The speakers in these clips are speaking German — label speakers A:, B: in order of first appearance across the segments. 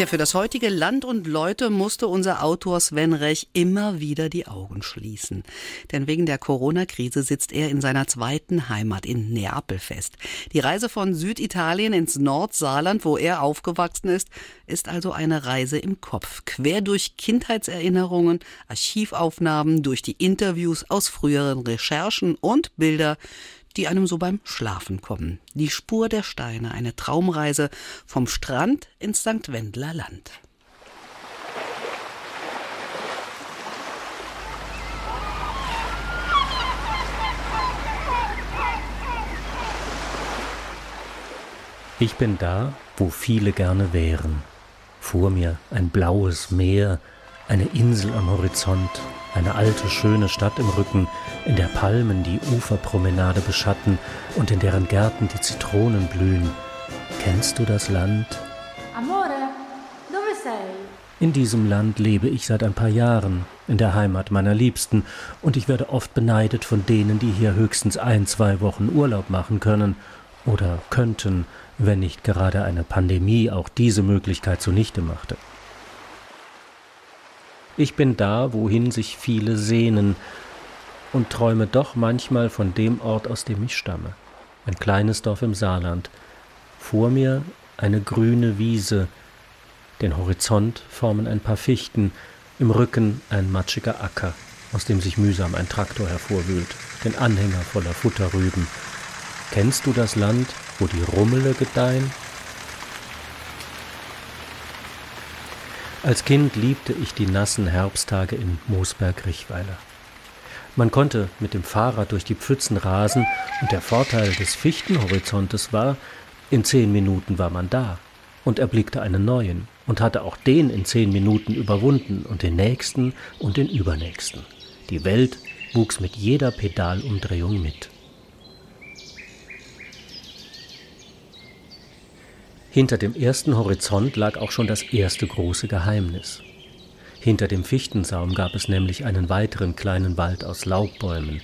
A: Tja, für das heutige Land und Leute musste unser Autor Sven Rech immer wieder die Augen schließen. Denn wegen der Corona-Krise sitzt er in seiner zweiten Heimat in Neapel fest. Die Reise von Süditalien ins Nordsaarland, wo er aufgewachsen ist, ist also eine Reise im Kopf. Quer durch Kindheitserinnerungen, Archivaufnahmen, durch die Interviews aus früheren Recherchen und Bilder, die einem so beim Schlafen kommen. Die Spur der Steine, eine Traumreise vom Strand ins St. Wendler Land.
B: Ich bin da, wo viele gerne wären. Vor mir ein blaues Meer, eine Insel am Horizont, eine alte, schöne Stadt im Rücken, in der Palmen die Uferpromenade beschatten und in deren Gärten die Zitronen blühen. Kennst du das Land?
C: Amore, dove sei?
B: In diesem Land lebe ich seit ein paar Jahren, in der Heimat meiner Liebsten, und ich werde oft beneidet von denen, die hier höchstens ein, zwei Wochen Urlaub machen können oder könnten, wenn nicht gerade eine Pandemie auch diese Möglichkeit zunichte machte. Ich bin da, wohin sich viele sehnen, und träume doch manchmal von dem Ort, aus dem ich stamme. Ein kleines Dorf im Saarland. Vor mir eine grüne Wiese. Den Horizont formen ein paar Fichten, im Rücken ein matschiger Acker, aus dem sich mühsam ein Traktor hervorwühlt, den Anhänger voller Futterrüben. Kennst du das Land, wo die Rummele gedeihen? Als Kind liebte ich die nassen Herbsttage in Moosberg-Richweiler. Man konnte mit dem Fahrrad durch die Pfützen rasen und der Vorteil des Fichtenhorizontes war, in zehn Minuten war man da und erblickte einen neuen und hatte auch den in zehn Minuten überwunden und den nächsten und den übernächsten. Die Welt wuchs mit jeder Pedalumdrehung mit. Hinter dem ersten Horizont lag auch schon das erste große Geheimnis. Hinter dem Fichtensaum gab es nämlich einen weiteren kleinen Wald aus Laubbäumen.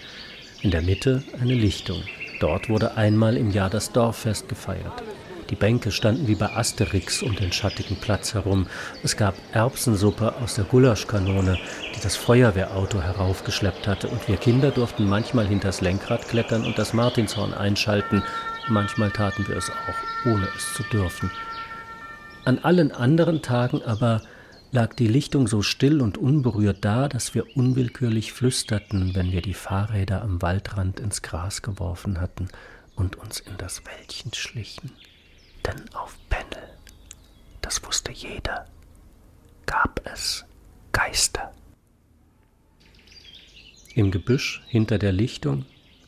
B: In der Mitte eine Lichtung. Dort wurde einmal im Jahr das Dorffest gefeiert. Die Bänke standen wie bei Asterix um den schattigen Platz herum. Es gab Erbsensuppe aus der Gulaschkanone, die das Feuerwehrauto heraufgeschleppt hatte, und wir Kinder durften manchmal hinters Lenkrad klettern und das Martinshorn einschalten, Manchmal taten wir es auch, ohne es zu dürfen. An allen anderen Tagen aber lag die Lichtung so still und unberührt da, dass wir unwillkürlich flüsterten, wenn wir die Fahrräder am Waldrand ins Gras geworfen hatten und uns in das Wäldchen schlichen. Denn auf Pennel, das wusste jeder, gab es Geister. Im Gebüsch hinter der Lichtung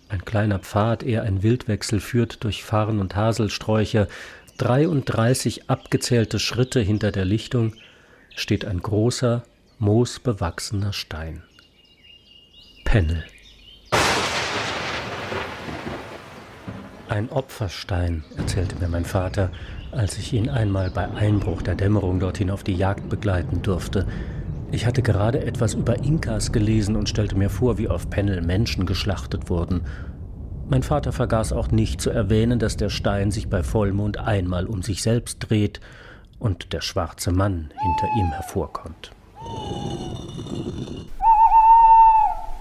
B: ein kleiner Pfad, eher ein Wildwechsel, führt durch Farn und Haselsträucher. 33 abgezählte Schritte hinter der Lichtung steht ein großer, moosbewachsener Stein. Pennel. Ein Opferstein, erzählte mir mein Vater, als ich ihn einmal bei Einbruch der Dämmerung dorthin auf die Jagd begleiten durfte. Ich hatte gerade etwas über Inkas gelesen und stellte mir vor, wie auf Pennel Menschen geschlachtet wurden. Mein Vater vergaß auch nicht zu erwähnen, dass der Stein sich bei Vollmond einmal um sich selbst dreht und der schwarze Mann hinter ihm hervorkommt.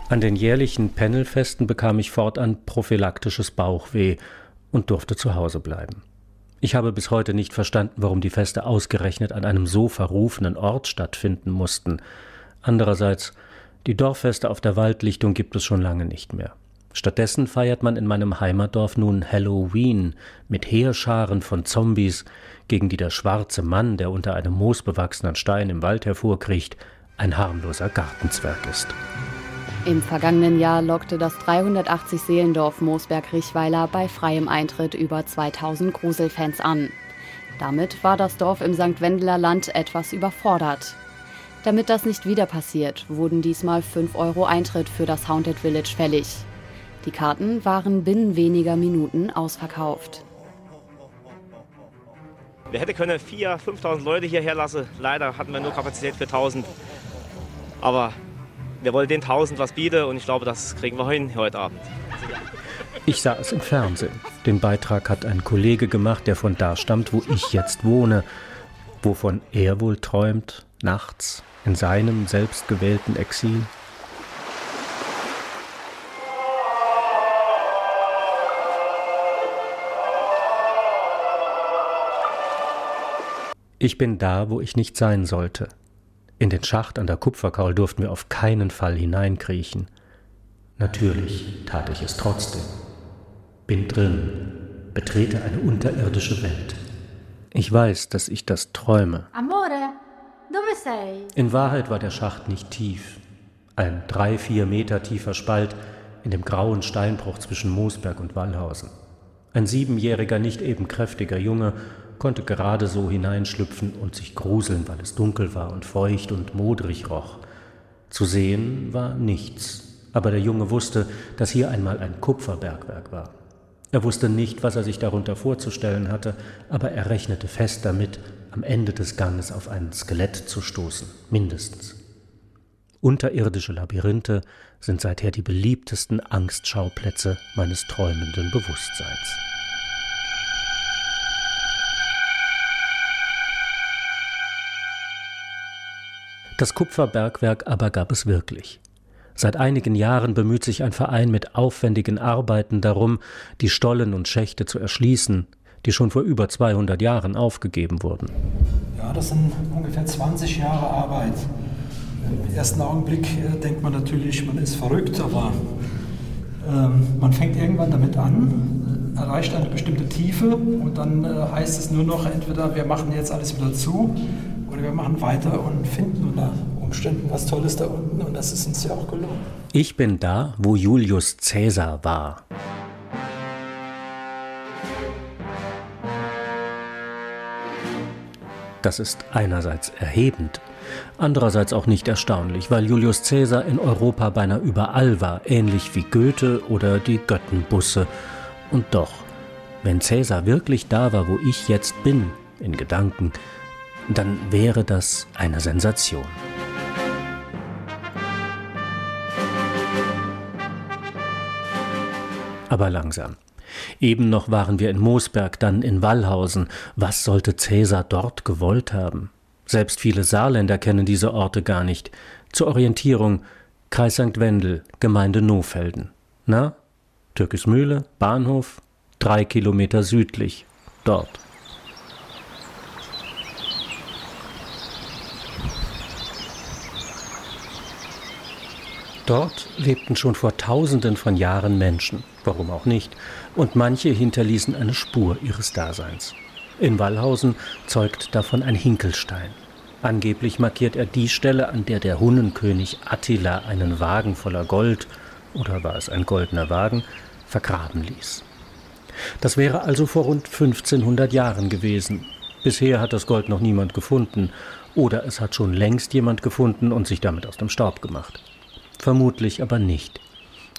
B: An den jährlichen Pennelfesten bekam ich fortan prophylaktisches Bauchweh und durfte zu Hause bleiben. Ich habe bis heute nicht verstanden, warum die Feste ausgerechnet an einem so verrufenen Ort stattfinden mussten. Andererseits, die Dorffeste auf der Waldlichtung gibt es schon lange nicht mehr. Stattdessen feiert man in meinem Heimatdorf nun Halloween mit Heerscharen von Zombies, gegen die der schwarze Mann, der unter einem moosbewachsenen Stein im Wald hervorkriecht, ein harmloser Gartenzwerg ist.
C: Im vergangenen Jahr lockte das 380 Seelendorf Moosberg-Richweiler bei freiem Eintritt über 2000 Gruselfans an. Damit war das Dorf im St. Wendeler Land etwas überfordert. Damit das nicht wieder passiert, wurden diesmal 5 Euro Eintritt für das Haunted Village fällig. Die Karten waren binnen weniger Minuten ausverkauft.
D: Wir hätten können 4.000, 5.000 Leute hierher lassen. Leider hatten wir nur Kapazität für 1.000. Aber wir wollen den 1000 was bieten und ich glaube, das kriegen wir hin heute Abend.
B: Ich sah es im Fernsehen. Den Beitrag hat ein Kollege gemacht, der von da stammt, wo ich jetzt wohne. Wovon er wohl träumt, nachts, in seinem selbstgewählten Exil. Ich bin da, wo ich nicht sein sollte. In den Schacht an der Kupferkaul durften wir auf keinen Fall hineinkriechen. Natürlich tat ich es trotzdem. Bin drin, betrete eine unterirdische Welt. Ich weiß, dass ich das träume.
E: Amore, dove sei?
B: In Wahrheit war der Schacht nicht tief. Ein drei, vier Meter tiefer Spalt in dem grauen Steinbruch zwischen Moosberg und Wallhausen. Ein siebenjähriger, nicht eben kräftiger Junge konnte gerade so hineinschlüpfen und sich gruseln, weil es dunkel war und feucht und modrig roch. Zu sehen war nichts, aber der Junge wusste, dass hier einmal ein Kupferbergwerk war. Er wusste nicht, was er sich darunter vorzustellen hatte, aber er rechnete fest damit, am Ende des Ganges auf ein Skelett zu stoßen, mindestens. Unterirdische Labyrinthe sind seither die beliebtesten Angstschauplätze meines träumenden Bewusstseins. Das Kupferbergwerk aber gab es wirklich. Seit einigen Jahren bemüht sich ein Verein mit aufwendigen Arbeiten darum, die Stollen und Schächte zu erschließen, die schon vor über 200 Jahren aufgegeben wurden.
F: Ja, das sind ungefähr 20 Jahre Arbeit. Im ersten Augenblick äh, denkt man natürlich, man ist verrückt, aber ähm, man fängt irgendwann damit an, äh, erreicht eine bestimmte Tiefe und dann äh, heißt es nur noch entweder wir machen jetzt alles wieder zu oder wir machen weiter und finden unter Umständen was Tolles da unten und das ist uns ja auch gelungen.
B: Ich bin da, wo Julius Caesar war. Das ist einerseits erhebend, andererseits auch nicht erstaunlich, weil Julius Caesar in Europa beinahe überall war, ähnlich wie Goethe oder die Göttenbusse. Und doch, wenn Caesar wirklich da war, wo ich jetzt bin, in Gedanken, dann wäre das eine Sensation. Aber langsam. Eben noch waren wir in Moosberg, dann in Wallhausen. Was sollte Cäsar dort gewollt haben? Selbst viele Saarländer kennen diese Orte gar nicht. Zur Orientierung Kreis St. Wendel, Gemeinde Nohfelden. Na? Türkismühle, Bahnhof, drei Kilometer südlich, dort. Dort lebten schon vor tausenden von Jahren Menschen, warum auch nicht, und manche hinterließen eine Spur ihres Daseins. In Wallhausen zeugt davon ein Hinkelstein. Angeblich markiert er die Stelle, an der der Hunnenkönig Attila einen Wagen voller Gold, oder war es ein goldener Wagen, vergraben ließ. Das wäre also vor rund 1500 Jahren gewesen. Bisher hat das Gold noch niemand gefunden, oder es hat schon längst jemand gefunden und sich damit aus dem Staub gemacht. Vermutlich aber nicht.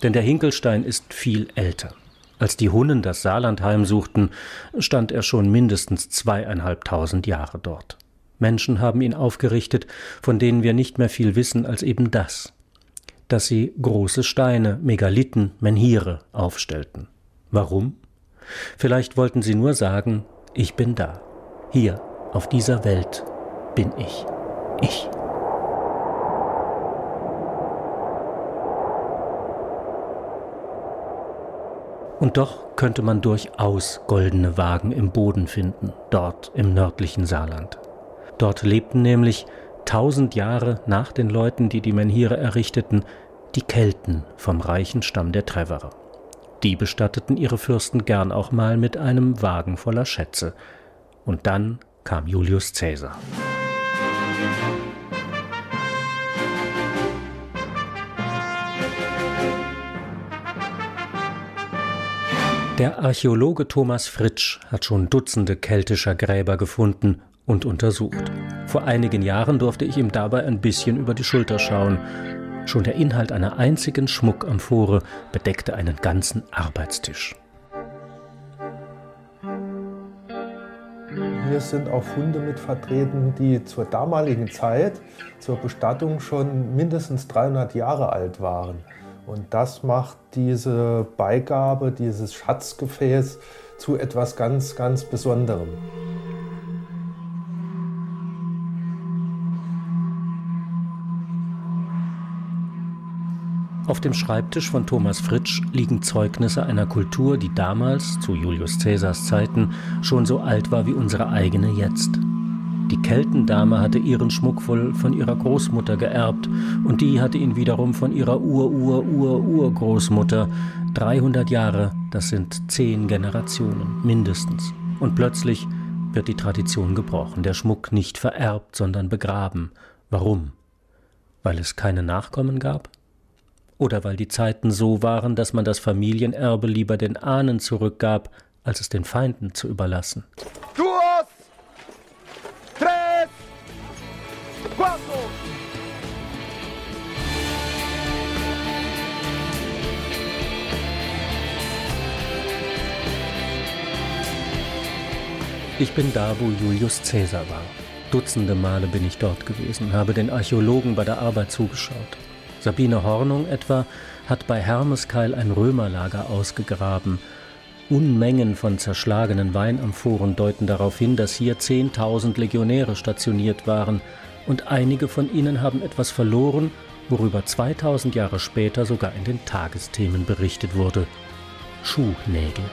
B: Denn der Hinkelstein ist viel älter. Als die Hunnen das Saarland heimsuchten, stand er schon mindestens zweieinhalbtausend Jahre dort. Menschen haben ihn aufgerichtet, von denen wir nicht mehr viel wissen als eben das, dass sie große Steine, Megalithen, Menhire aufstellten. Warum? Vielleicht wollten sie nur sagen, ich bin da. Hier, auf dieser Welt bin ich. Ich. Und doch könnte man durchaus goldene Wagen im Boden finden, dort im nördlichen Saarland. Dort lebten nämlich tausend Jahre nach den Leuten, die die Menhire errichteten, die Kelten vom reichen Stamm der Treverer. Die bestatteten ihre Fürsten gern auch mal mit einem Wagen voller Schätze. Und dann kam Julius Caesar. Der Archäologe Thomas Fritsch hat schon Dutzende keltischer Gräber gefunden und untersucht. Vor einigen Jahren durfte ich ihm dabei ein bisschen über die Schulter schauen. Schon der Inhalt einer einzigen Schmuckamphore bedeckte einen ganzen Arbeitstisch.
G: Hier sind auch Funde mit vertreten, die zur damaligen Zeit, zur Bestattung schon mindestens 300 Jahre alt waren. Und das macht diese Beigabe, dieses Schatzgefäß zu etwas ganz, ganz Besonderem.
B: Auf dem Schreibtisch von Thomas Fritsch liegen Zeugnisse einer Kultur, die damals, zu Julius Caesars Zeiten, schon so alt war wie unsere eigene jetzt. Die Keltendame hatte ihren Schmuck wohl von ihrer Großmutter geerbt und die hatte ihn wiederum von ihrer Ur-Ur-Ur-Urgroßmutter. 300 Jahre, das sind zehn Generationen mindestens. Und plötzlich wird die Tradition gebrochen, der Schmuck nicht vererbt, sondern begraben. Warum? Weil es keine Nachkommen gab? oder weil die Zeiten so waren, dass man das Familienerbe lieber den Ahnen zurückgab, als es den Feinden zu überlassen. Duos, cuatro. Ich bin da, wo Julius Caesar war. Dutzende Male bin ich dort gewesen, habe den Archäologen bei der Arbeit zugeschaut. Sabine Hornung etwa hat bei Hermeskeil ein Römerlager ausgegraben. Unmengen von zerschlagenen Weinamphoren deuten darauf hin, dass hier 10.000 Legionäre stationiert waren, und einige von ihnen haben etwas verloren, worüber 2000 Jahre später sogar in den Tagesthemen berichtet wurde. Schuhnägel.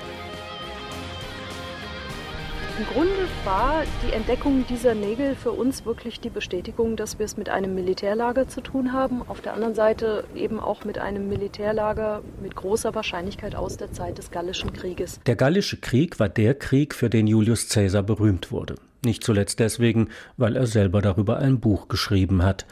H: Im Grunde war die Entdeckung dieser Nägel für uns wirklich die Bestätigung, dass wir es mit einem Militärlager zu tun haben. Auf der anderen Seite eben auch mit einem Militärlager mit großer Wahrscheinlichkeit aus der Zeit des Gallischen Krieges.
B: Der Gallische Krieg war der Krieg, für den Julius Caesar berühmt wurde. Nicht zuletzt deswegen, weil er selber darüber ein Buch geschrieben hat.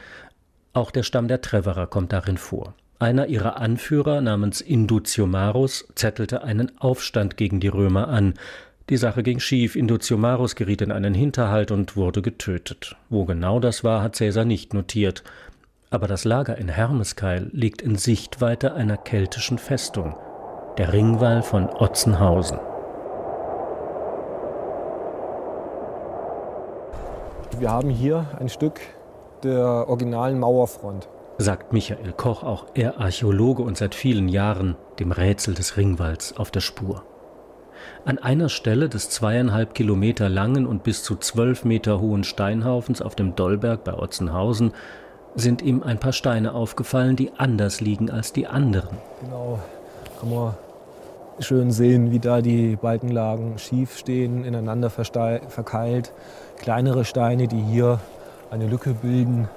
B: Auch der Stamm der Treverer kommt darin vor. Einer ihrer Anführer namens Indutiomarus zettelte einen Aufstand gegen die Römer an. Die Sache ging schief, Indutiomarus geriet in einen Hinterhalt und wurde getötet. Wo genau das war, hat Caesar nicht notiert. Aber das Lager in Hermeskeil liegt in Sichtweite einer keltischen Festung, der Ringwall von Otzenhausen.
G: Wir haben hier ein Stück der originalen Mauerfront.
B: Sagt Michael Koch, auch er Archäologe und seit vielen Jahren dem Rätsel des Ringwalls auf der Spur. An einer Stelle des zweieinhalb Kilometer langen und bis zu zwölf Meter hohen Steinhaufens auf dem Dollberg bei Otzenhausen sind ihm ein paar Steine aufgefallen, die anders liegen als die anderen.
G: Genau, kann man schön sehen, wie da die Balkenlagen schief stehen, ineinander verkeilt. Kleinere Steine, die hier eine Lücke bilden.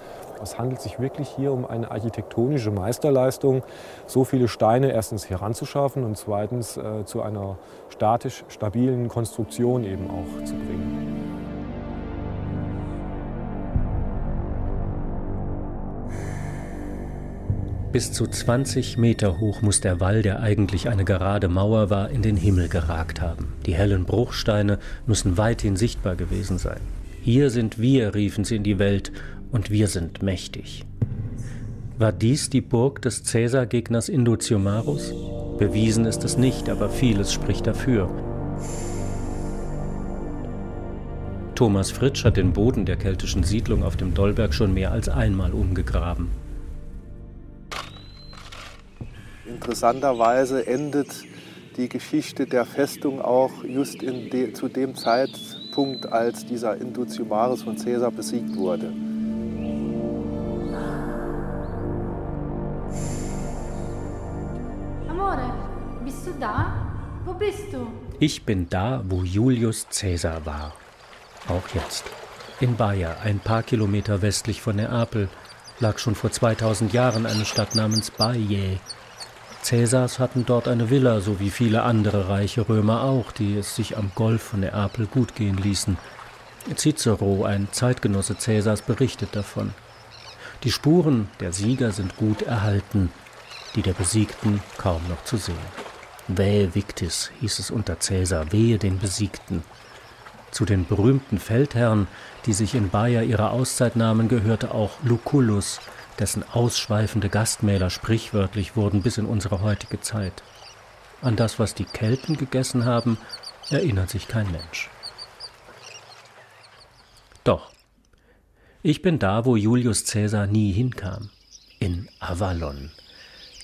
G: Es handelt sich wirklich hier um eine architektonische Meisterleistung, so viele Steine erstens heranzuschaffen und zweitens äh, zu einer statisch stabilen Konstruktion eben auch zu bringen.
B: Bis zu 20 Meter hoch muss der Wall, der eigentlich eine gerade Mauer war, in den Himmel geragt haben. Die hellen Bruchsteine müssen weithin sichtbar gewesen sein. Hier sind wir, riefen sie in die Welt, und wir sind mächtig. War dies die Burg des Cäsar-Gegners Indutiomarus? Bewiesen ist es nicht, aber vieles spricht dafür. Thomas Fritsch hat den Boden der keltischen Siedlung auf dem Dollberg schon mehr als einmal umgegraben.
G: Interessanterweise endet die Geschichte der Festung auch just de, zu dem Zeitpunkt, als dieser Indutiomarus von Caesar besiegt wurde.
E: da? Wo bist du?
B: Ich bin da, wo Julius Caesar war. Auch jetzt. In Baia, ein paar Kilometer westlich von Neapel, lag schon vor 2000 Jahren eine Stadt namens Baiae. Cäsars hatten dort eine Villa, so wie viele andere reiche Römer auch, die es sich am Golf von Neapel gut gehen ließen. Cicero, ein Zeitgenosse Cäsars, berichtet davon. Die Spuren der Sieger sind gut erhalten, die der Besiegten kaum noch zu sehen. Wehe Victis, hieß es unter Cäsar, wehe den Besiegten. Zu den berühmten Feldherren, die sich in Baia ihre Auszeit nahmen, gehörte auch Lucullus, dessen ausschweifende Gastmäler sprichwörtlich wurden bis in unsere heutige Zeit. An das, was die Kelten gegessen haben, erinnert sich kein Mensch. Doch. Ich bin da, wo Julius Caesar nie hinkam. In Avalon,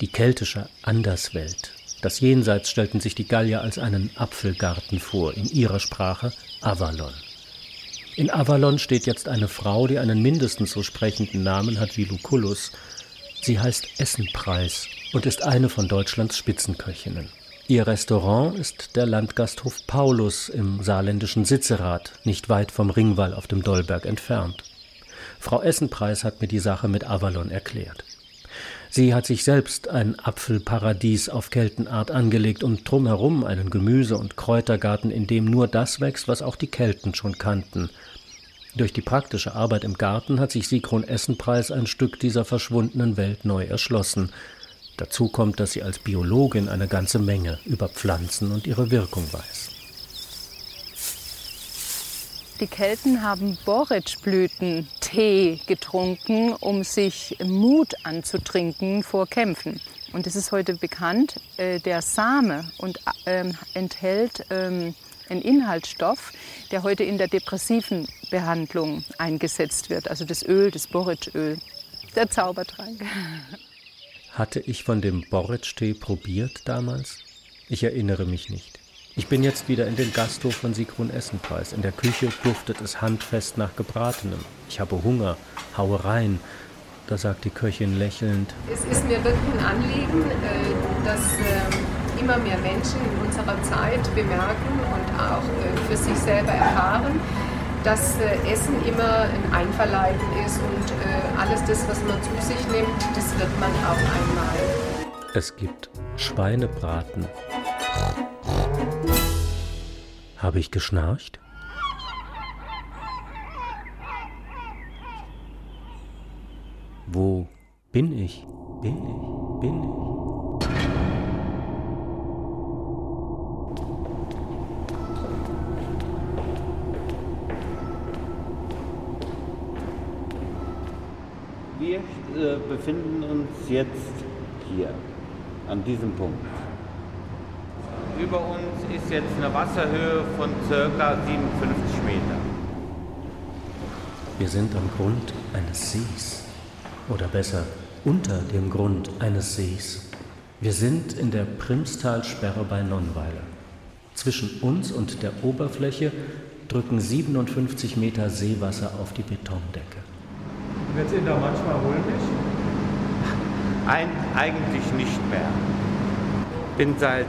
B: die keltische Anderswelt. Das Jenseits stellten sich die Gallier als einen Apfelgarten vor, in ihrer Sprache Avalon. In Avalon steht jetzt eine Frau, die einen mindestens so sprechenden Namen hat wie Lucullus. Sie heißt Essenpreis und ist eine von Deutschlands Spitzenköchinnen. Ihr Restaurant ist der Landgasthof Paulus im saarländischen Sitzerath, nicht weit vom Ringwall auf dem Dollberg entfernt. Frau Essenpreis hat mir die Sache mit Avalon erklärt. Sie hat sich selbst ein Apfelparadies auf Keltenart angelegt und drumherum einen Gemüse- und Kräutergarten, in dem nur das wächst, was auch die Kelten schon kannten. Durch die praktische Arbeit im Garten hat sich Sigrun Essenpreis ein Stück dieser verschwundenen Welt neu erschlossen. Dazu kommt, dass sie als Biologin eine ganze Menge über Pflanzen und ihre Wirkung weiß.
I: Die Kelten haben Borretschblüten-Tee getrunken, um sich Mut anzutrinken vor Kämpfen. Und es ist heute bekannt, äh, der Same und, ähm, enthält ähm, einen Inhaltsstoff, der heute in der depressiven Behandlung eingesetzt wird. Also das Öl, das Borretschöl, der Zaubertrank.
B: Hatte ich von dem Borretsch-Tee probiert damals? Ich erinnere mich nicht. Ich bin jetzt wieder in den Gasthof von Sigrun Essenpreis. In der Küche duftet es handfest nach Gebratenem. Ich habe Hunger, haue rein. Da sagt die Köchin lächelnd.
J: Es ist mir wirklich ein Anliegen, äh, dass ähm, immer mehr Menschen in unserer Zeit bemerken und auch äh, für sich selber erfahren, dass äh, Essen immer ein Einverleiben ist und alles das, was man zu sich nimmt, das wird man auch einmal.
B: Es gibt Schweinebraten, habe ich geschnarcht? Wo bin ich? Bin ich? Bin ich?
K: Wir äh, befinden uns jetzt hier, an diesem Punkt. Über uns ist jetzt eine Wasserhöhe von ca. 57 Meter.
B: Wir sind am Grund eines Sees. Oder besser, unter dem Grund eines Sees. Wir sind in der Primstalsperre bei Nonnweiler. Zwischen uns und der Oberfläche drücken 57 Meter Seewasser auf die Betondecke.
L: Wird es Ihnen da manchmal mulmig?
K: Ein, eigentlich nicht mehr. Bin seit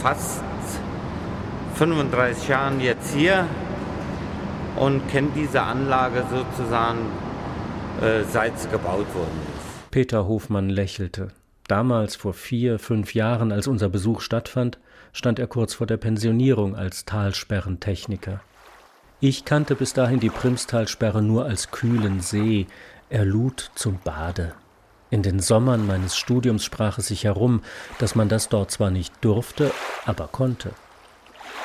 K: fast 35 Jahren jetzt hier und kenne diese Anlage sozusagen äh, seit es gebaut worden ist.
B: Peter Hofmann lächelte. Damals, vor vier, fünf Jahren, als unser Besuch stattfand, stand er kurz vor der Pensionierung als Talsperrentechniker. Ich kannte bis dahin die Primstalsperre nur als kühlen See, er lud zum Bade. In den Sommern meines Studiums sprach es sich herum, dass man das dort zwar nicht durfte, aber konnte.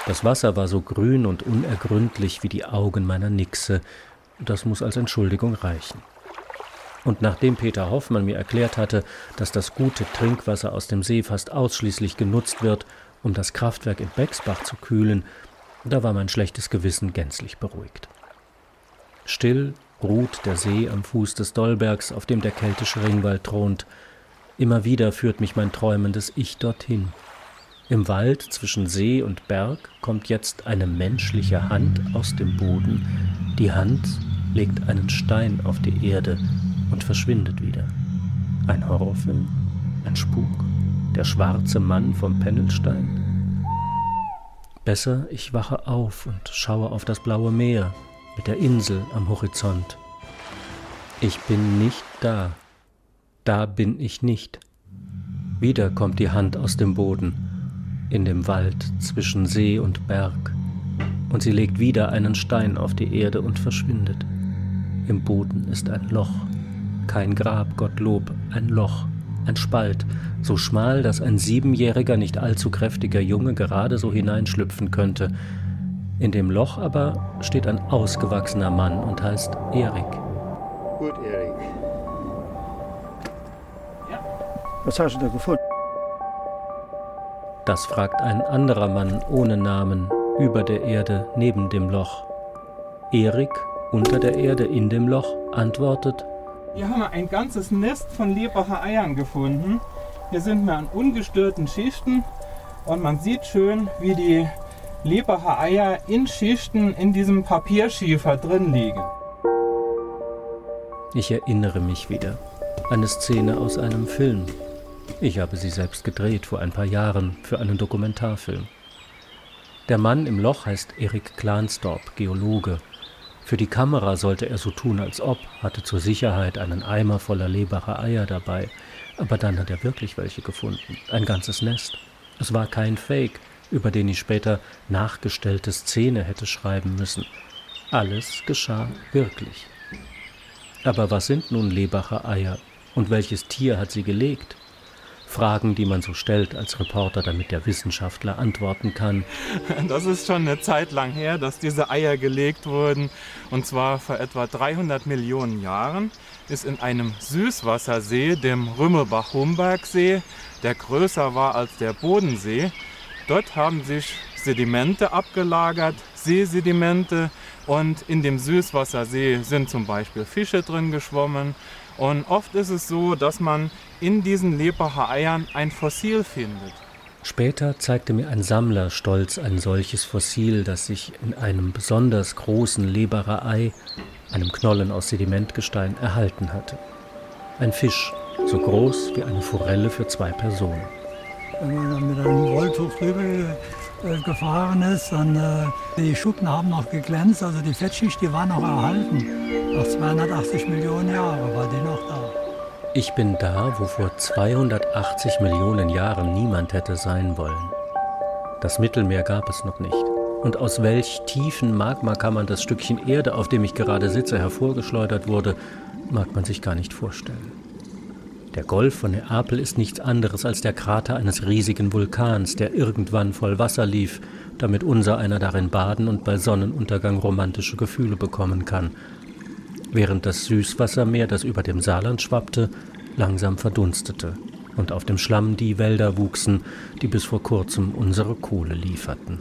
B: Das Wasser war so grün und unergründlich wie die Augen meiner Nixe, das muss als Entschuldigung reichen. Und nachdem Peter Hoffmann mir erklärt hatte, dass das gute Trinkwasser aus dem See fast ausschließlich genutzt wird, um das Kraftwerk in Bexbach zu kühlen, da war mein schlechtes Gewissen gänzlich beruhigt. Still ruht der See am Fuß des Dollbergs, auf dem der keltische Ringwald thront. Immer wieder führt mich mein träumendes Ich dorthin. Im Wald zwischen See und Berg kommt jetzt eine menschliche Hand aus dem Boden. Die Hand legt einen Stein auf die Erde und verschwindet wieder. Ein Horrorfilm, ein Spuk, der schwarze Mann vom Pennelstein. Besser, ich wache auf und schaue auf das blaue Meer, mit der Insel am Horizont. Ich bin nicht da. Da bin ich nicht. Wieder kommt die Hand aus dem Boden, in dem Wald zwischen See und Berg, und sie legt wieder einen Stein auf die Erde und verschwindet. Im Boden ist ein Loch, kein Grab, Gottlob, ein Loch, ein Spalt, so schmal, dass ein siebenjähriger, nicht allzu kräftiger Junge gerade so hineinschlüpfen könnte, in dem Loch aber steht ein ausgewachsener Mann und heißt Erik.
M: Gut, Erik. Ja. Was hast du da gefunden?
B: Das fragt ein anderer Mann ohne Namen über der Erde neben dem Loch. Erik unter der Erde in dem Loch antwortet,
N: hier haben wir ein ganzes Nest von Lebacher Eiern gefunden. Hier sind wir an ungestörten Schichten und man sieht schön, wie die Lebacher Eier in Schichten in diesem Papierschiefer drin liegen.
B: Ich erinnere mich wieder. Eine Szene aus einem Film. Ich habe sie selbst gedreht vor ein paar Jahren für einen Dokumentarfilm. Der Mann im Loch heißt Erik Klansdorp, Geologe. Für die Kamera sollte er so tun, als ob, hatte zur Sicherheit einen Eimer voller Lebacher Eier dabei. Aber dann hat er wirklich welche gefunden. Ein ganzes Nest. Es war kein Fake, über den ich später nachgestellte Szene hätte schreiben müssen. Alles geschah wirklich. Aber was sind nun Lebacher Eier und welches Tier hat sie gelegt? Fragen, die man so stellt als Reporter, damit der Wissenschaftler antworten kann.
N: Das ist schon eine Zeit lang her, dass diese Eier gelegt wurden. Und zwar vor etwa 300 Millionen Jahren ist in einem Süßwassersee, dem Rümmelbach-Humberg-See, der größer war als der Bodensee. Dort haben sich Sedimente abgelagert, Seesedimente. Und in dem Süßwassersee sind zum Beispiel Fische drin geschwommen. Und oft ist es so, dass man in diesen Lebacher Eiern ein Fossil findet.
B: Später zeigte mir ein Sammler stolz ein solches Fossil, das sich in einem besonders großen Lebacher Ei, einem Knollen aus Sedimentgestein, erhalten hatte. Ein Fisch, so groß wie eine Forelle für zwei Personen.
O: Wenn man dann mit einem Rolltuch drüber äh, gefahren ist, dann äh, die Schuppen haben noch geglänzt, also die Fettschicht, die war noch erhalten. Nach 280 Millionen Jahren war die noch da.
B: Ich bin da, wo vor 280 Millionen Jahren niemand hätte sein wollen. Das Mittelmeer gab es noch nicht. Und aus welch tiefen Magma kann man das Stückchen Erde, auf dem ich gerade sitze, hervorgeschleudert wurde, mag man sich gar nicht vorstellen. Der Golf von Neapel ist nichts anderes als der Krater eines riesigen Vulkans, der irgendwann voll Wasser lief, damit unser einer darin baden und bei Sonnenuntergang romantische Gefühle bekommen kann während das Süßwassermeer, das über dem Saarland schwappte, langsam verdunstete und auf dem Schlamm die Wälder wuchsen, die bis vor kurzem unsere Kohle lieferten.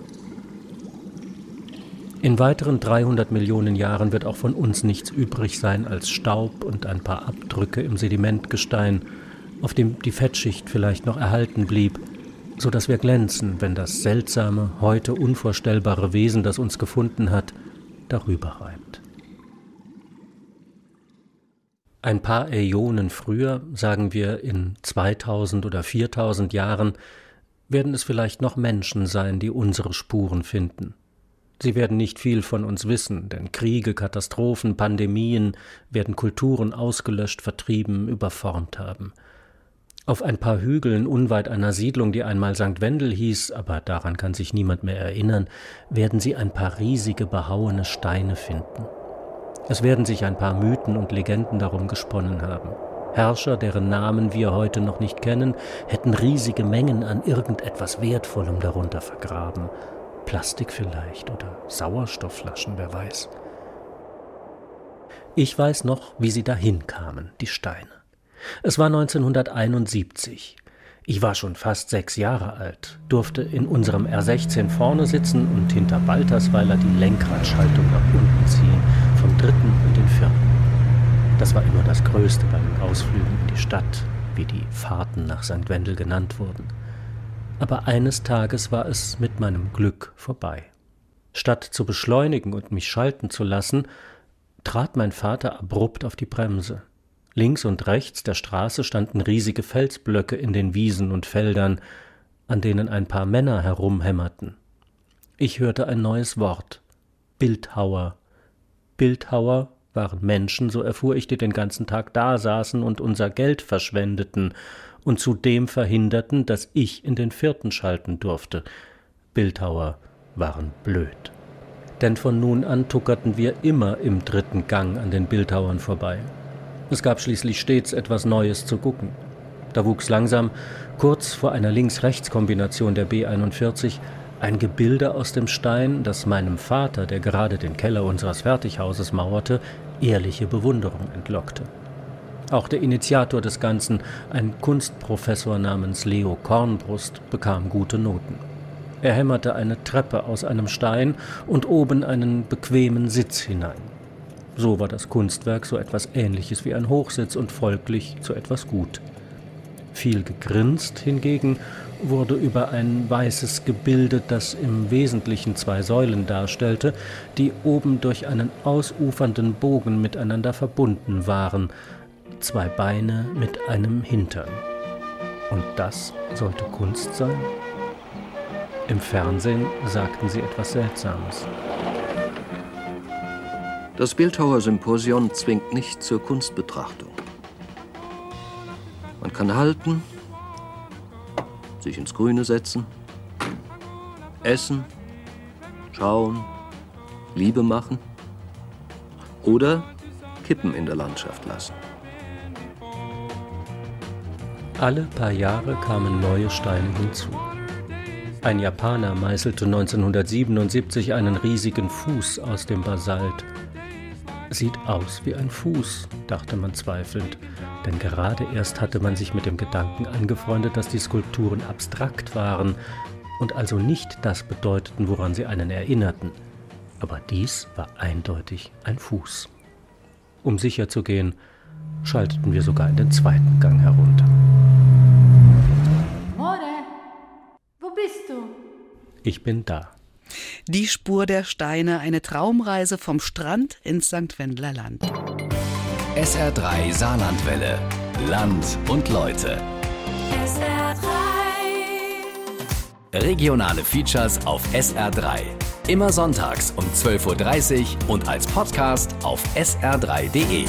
B: In weiteren 300 Millionen Jahren wird auch von uns nichts übrig sein als Staub und ein paar Abdrücke im Sedimentgestein, auf dem die Fettschicht vielleicht noch erhalten blieb, so dass wir glänzen, wenn das seltsame, heute unvorstellbare Wesen, das uns gefunden hat, darüber reibt. Ein paar Äonen früher, sagen wir in 2000 oder 4000 Jahren, werden es vielleicht noch Menschen sein, die unsere Spuren finden. Sie werden nicht viel von uns wissen, denn Kriege, Katastrophen, Pandemien werden Kulturen ausgelöscht, vertrieben, überformt haben. Auf ein paar Hügeln unweit einer Siedlung, die einmal St. Wendel hieß, aber daran kann sich niemand mehr erinnern, werden sie ein paar riesige behauene Steine finden. Es werden sich ein paar Mythen und Legenden darum gesponnen haben. Herrscher, deren Namen wir heute noch nicht kennen, hätten riesige Mengen an irgendetwas Wertvollem darunter vergraben. Plastik vielleicht oder Sauerstoffflaschen, wer weiß. Ich weiß noch, wie sie dahin kamen, die Steine. Es war 1971. Ich war schon fast sechs Jahre alt, durfte in unserem R16 vorne sitzen und hinter Baltersweiler die Lenkradschaltung nach unten ziehen vom dritten und den vierten. Das war immer das Größte bei den Ausflügen in die Stadt, wie die Fahrten nach St. Wendel genannt wurden. Aber eines Tages war es mit meinem Glück vorbei. Statt zu beschleunigen und mich schalten zu lassen, trat mein Vater abrupt auf die Bremse. Links und rechts der Straße standen riesige Felsblöcke in den Wiesen und Feldern, an denen ein paar Männer herumhämmerten. Ich hörte ein neues Wort Bildhauer Bildhauer waren Menschen, so erfuhr ich, die den ganzen Tag dasaßen und unser Geld verschwendeten und zudem verhinderten, dass ich in den vierten schalten durfte. Bildhauer waren blöd. Denn von nun an tuckerten wir immer im dritten Gang an den Bildhauern vorbei. Es gab schließlich stets etwas Neues zu gucken. Da wuchs langsam, kurz vor einer Links-Rechts-Kombination der B 41, ein Gebilde aus dem Stein, das meinem Vater, der gerade den Keller unseres Fertighauses mauerte, ehrliche Bewunderung entlockte. Auch der Initiator des Ganzen, ein Kunstprofessor namens Leo Kornbrust, bekam gute Noten. Er hämmerte eine Treppe aus einem Stein und oben einen bequemen Sitz hinein. So war das Kunstwerk so etwas Ähnliches wie ein Hochsitz und folglich zu etwas gut. Viel gegrinst hingegen wurde über ein weißes Gebilde, das im Wesentlichen zwei Säulen darstellte, die oben durch einen ausufernden Bogen miteinander verbunden waren, zwei Beine mit einem Hintern. Und das sollte Kunst sein? Im Fernsehen sagten sie etwas Seltsames.
P: Das Bildhauersymposion zwingt nicht zur Kunstbetrachtung. Man kann halten, sich ins Grüne setzen, essen, schauen, Liebe machen oder Kippen in der Landschaft lassen.
B: Alle paar Jahre kamen neue Steine hinzu. Ein Japaner meißelte 1977 einen riesigen Fuß aus dem Basalt. Sieht aus wie ein Fuß, dachte man zweifelnd, denn gerade erst hatte man sich mit dem Gedanken angefreundet, dass die Skulpturen abstrakt waren und also nicht das bedeuteten, woran sie einen erinnerten. Aber dies war eindeutig ein Fuß. Um sicher zu gehen, schalteten wir sogar in den zweiten Gang herunter. Ich bin da.
A: Die Spur der Steine, eine Traumreise vom Strand ins St. Wendler Land.
Q: SR3 Saarlandwelle. Land und Leute.
R: SR3.
Q: Regionale Features auf SR3. Immer sonntags um 12.30 Uhr und als Podcast auf sr3.de.